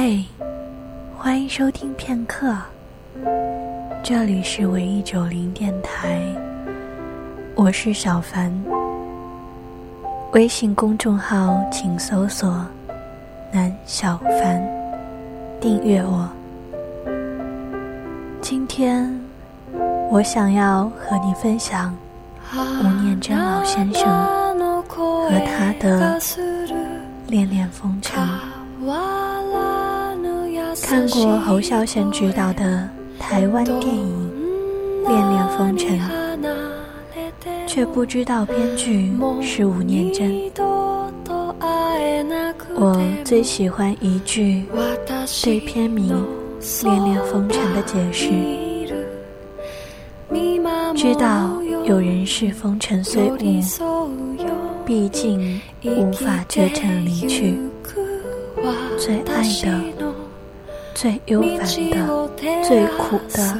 嘿，欢迎收听片刻，这里是唯一九零电台，我是小凡。微信公众号请搜索“南小凡”，订阅我。今天我想要和你分享吴念真老先生和他的《恋恋风尘》。看过侯孝贤执导的台湾电影《恋恋风尘》，却不知道编剧是吴念真。我最喜欢一句对片名《恋恋风尘》的解释：知道有人是风尘虽雾，毕竟无法绝尘离去。最爱的。最忧烦的、最苦的，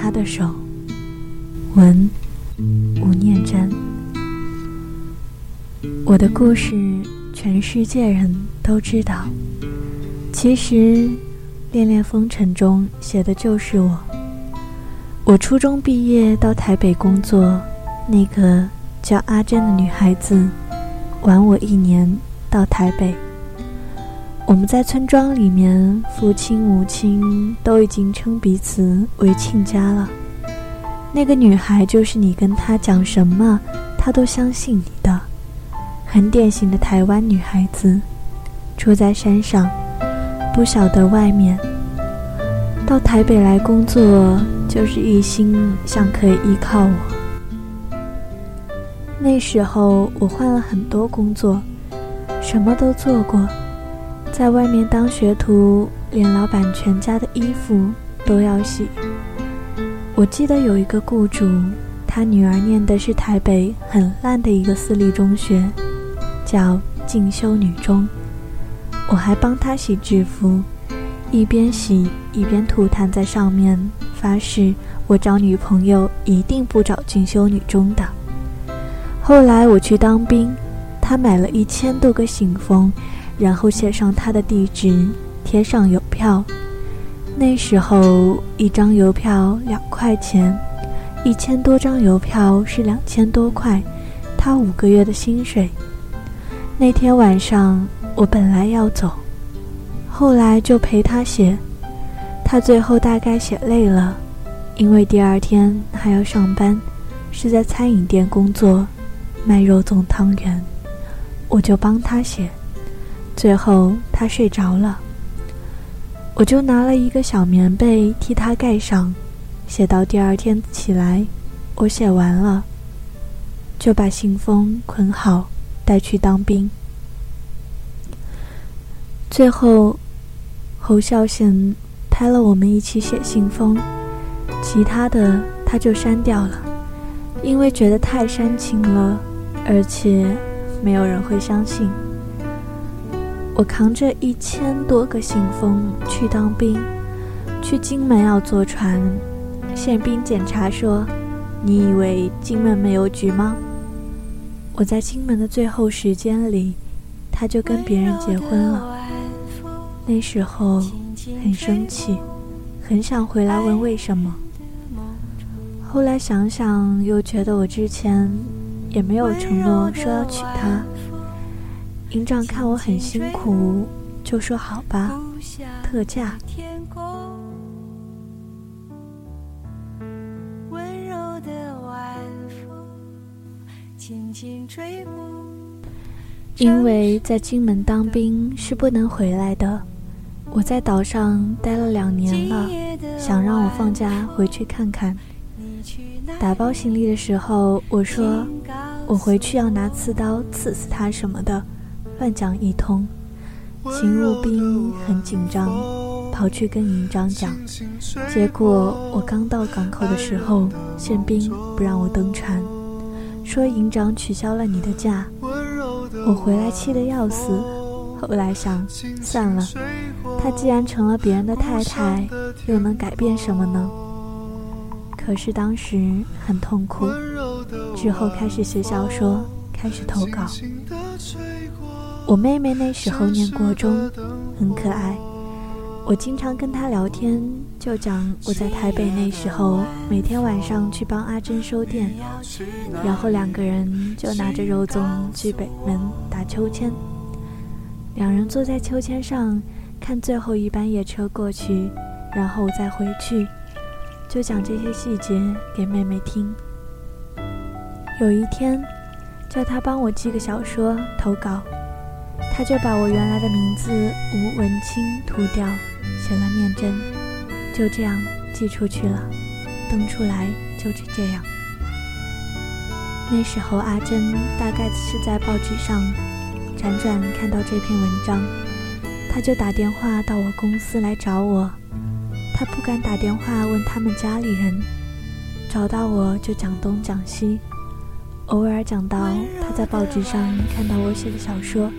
他的手。文，吴念真。我的故事，全世界人都知道。其实，《恋恋风尘》中写的就是我。我初中毕业到台北工作，那个叫阿珍的女孩子，晚我一年到台北。我们在村庄里面，父亲母亲都已经称彼此为亲家了。那个女孩就是你跟她讲什么，她都相信你的，很典型的台湾女孩子，住在山上，不晓得外面。到台北来工作，就是一心想可以依靠我。那时候我换了很多工作，什么都做过。在外面当学徒，连老板全家的衣服都要洗。我记得有一个雇主，他女儿念的是台北很烂的一个私立中学，叫进修女中。我还帮他洗制服，一边洗一边吐痰在上面，发誓我找女朋友一定不找进修女中的。后来我去当兵，他买了一千多个信封。然后写上他的地址，贴上邮票。那时候一张邮票两块钱，一千多张邮票是两千多块，他五个月的薪水。那天晚上我本来要走，后来就陪他写。他最后大概写累了，因为第二天还要上班，是在餐饮店工作，卖肉粽汤圆，我就帮他写。最后他睡着了，我就拿了一个小棉被替他盖上，写到第二天起来，我写完了，就把信封捆好带去当兵。最后，侯孝贤拍了我们一起写信封，其他的他就删掉了，因为觉得太煽情了，而且没有人会相信。我扛着一千多个信封去当兵，去金门要坐船。宪兵检查说：“你以为金门没有局吗？我在金门的最后时间里，他就跟别人结婚了。那时候很生气，很想回来问为什么。后来想想，又觉得我之前也没有承诺说要娶她。营长看我很辛苦，就说好吧，特价。因为在金门当兵是不能回来的，我在岛上待了两年了，想让我放假回去看看。打包行李的时候，我说我回去要拿刺刀刺死他什么的，乱讲一通。秦入兵很紧张，跑去跟营长讲，结果我刚到港口的时候，宪兵不让我登船。说营长取消了你的假，我回来气得要死。后来想，算了，她既然成了别人的太太，又能改变什么呢？可是当时很痛苦，之后开始写小说，开始投稿。我妹妹那时候念国中，很可爱。我经常跟她聊天，就讲我在台北那时候，每天晚上去帮阿珍收店，然后两个人就拿着肉粽去北门打秋千。两人坐在秋千上，看最后一班夜车过去，然后再回去，就讲这些细节给妹妹听。有一天，叫她帮我寄个小说投稿，他就把我原来的名字吴文清涂掉。写了念真，就这样寄出去了，登出来就是这样。那时候阿珍大概是在报纸上辗转看到这篇文章，他就打电话到我公司来找我。他不敢打电话问他们家里人，找到我就讲东讲西，偶尔讲到他在报纸上看到我写的小说，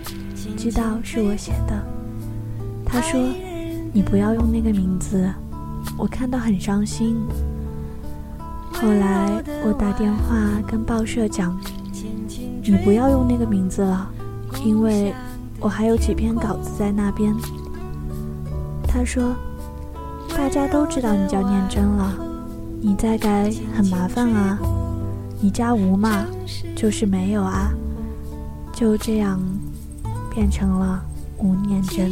知道是我写的。他说。你不要用那个名字，我看到很伤心。后来我打电话跟报社讲，你不要用那个名字了，因为我还有几篇稿子在那边。他说，大家都知道你叫念真了，你再改很麻烦啊。你加吴嘛，就是没有啊。就这样，变成了吴念真。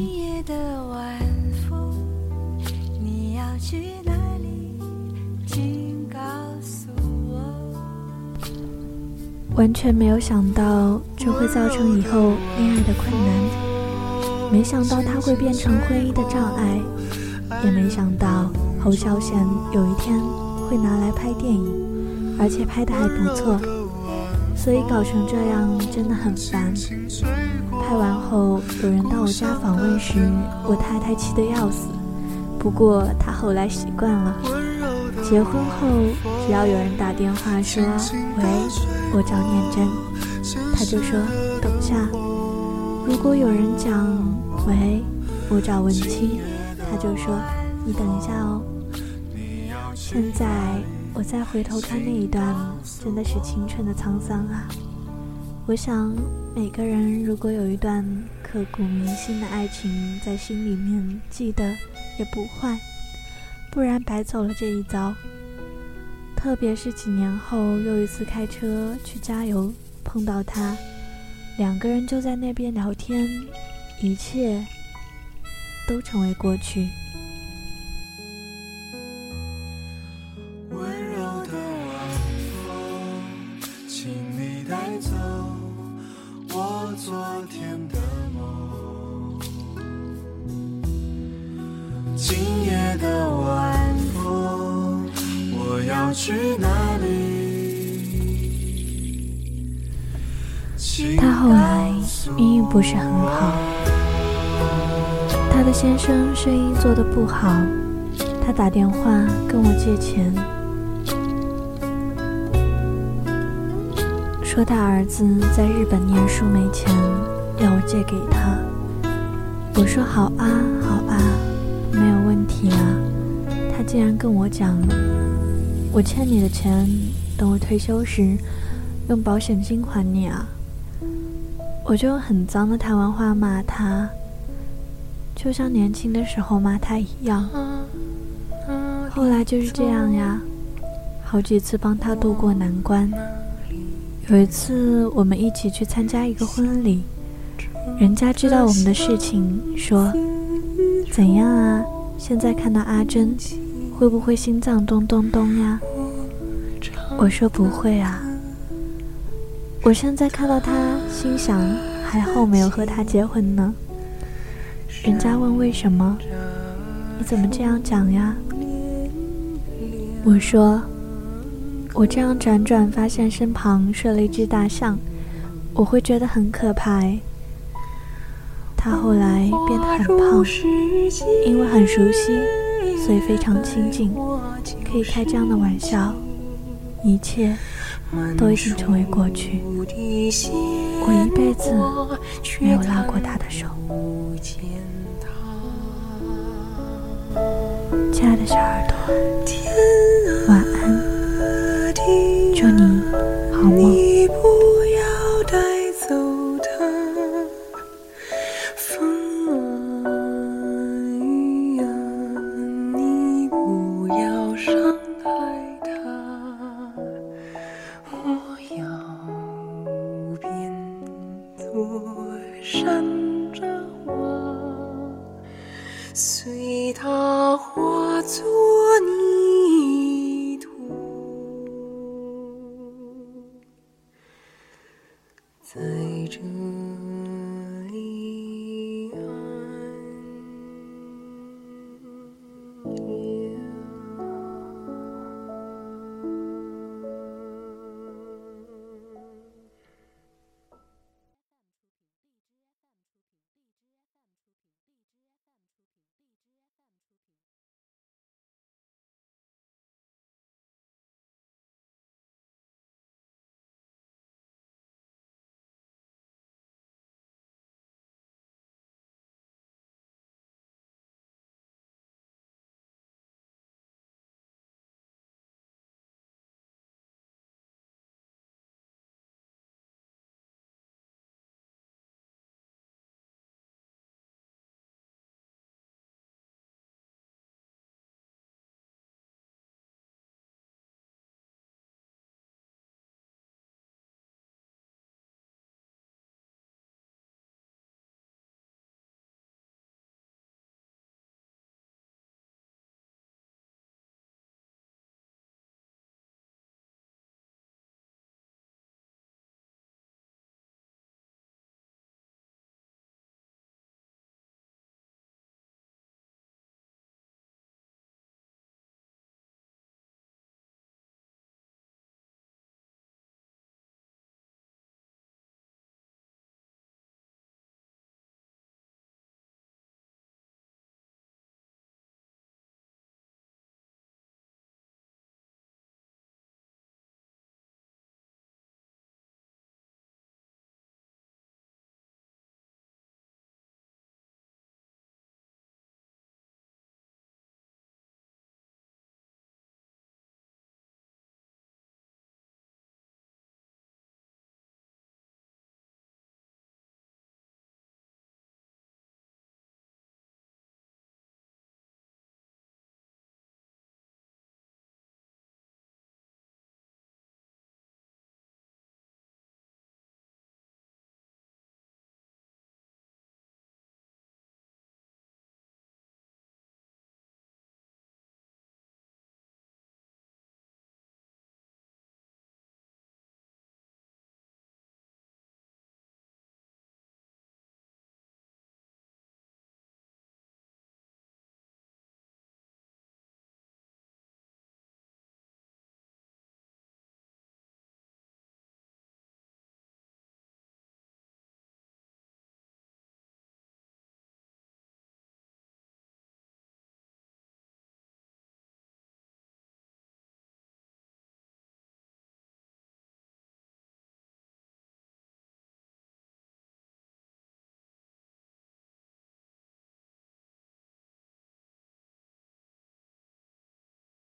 完全没有想到这会造成以后恋爱的困难，没想到他会变成婚姻的障碍，也没想到侯孝贤有一天会拿来拍电影，而且拍的还不错，所以搞成这样真的很烦。后有人到我家访问时，我太太气得要死，不过她后来习惯了。结婚后，只要有人打电话说“喂，我找念真”，她就说“等下”；如果有人讲“喂，我找文清”，她就说“你等一下哦”。现在我再回头看那一段，真的是青春的沧桑啊！我想，每个人如果有一段刻骨铭心的爱情在心里面，记得也不坏。不然白走了这一遭。特别是几年后又一次开车去加油，碰到他，两个人就在那边聊天，一切都成为过去。去哪里？他后来命运不是很好，他的先生生意做得不好，他打电话跟我借钱，说他儿子在日本念书没钱，要我借给他。我说好啊，好啊，没有问题啊。他竟然跟我讲。我欠你的钱等我退休时，用保险金还你啊。我就用很脏的台湾话骂他，就像年轻的时候骂他一样。后来就是这样呀，好几次帮他渡过难关。有一次我们一起去参加一个婚礼，人家知道我们的事情，说：“怎样啊？现在看到阿珍，会不会心脏咚咚咚呀？”我说不会啊。我现在看到他，心想还好没有和他结婚呢。人家问为什么，你怎么这样讲呀？我说，我这样辗转发现身旁睡了一只大象，我会觉得很可怕。他后来变得很胖，因为很熟悉，所以非常亲近，可以开这样的玩笑，一切。都已经成为过去，我一辈子没有拉过他的手。亲爱的小耳朵，好梦。在这。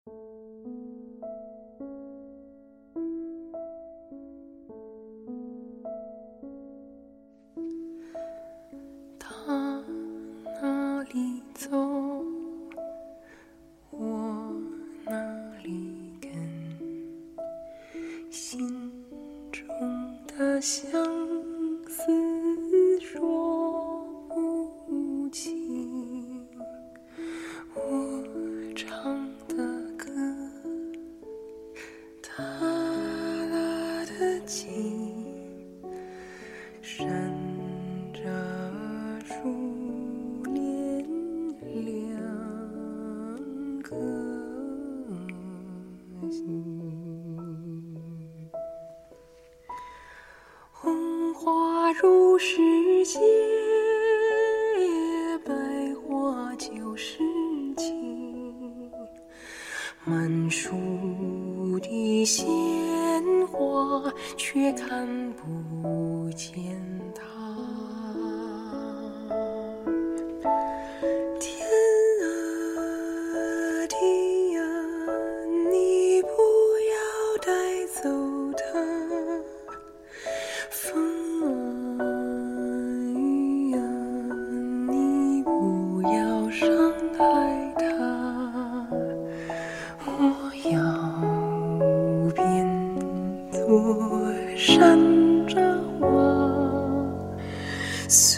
you 花，却看不见它。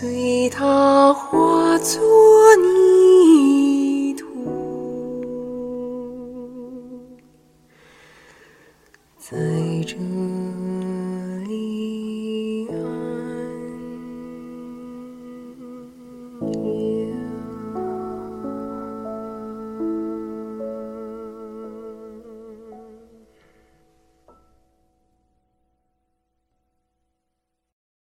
随他化作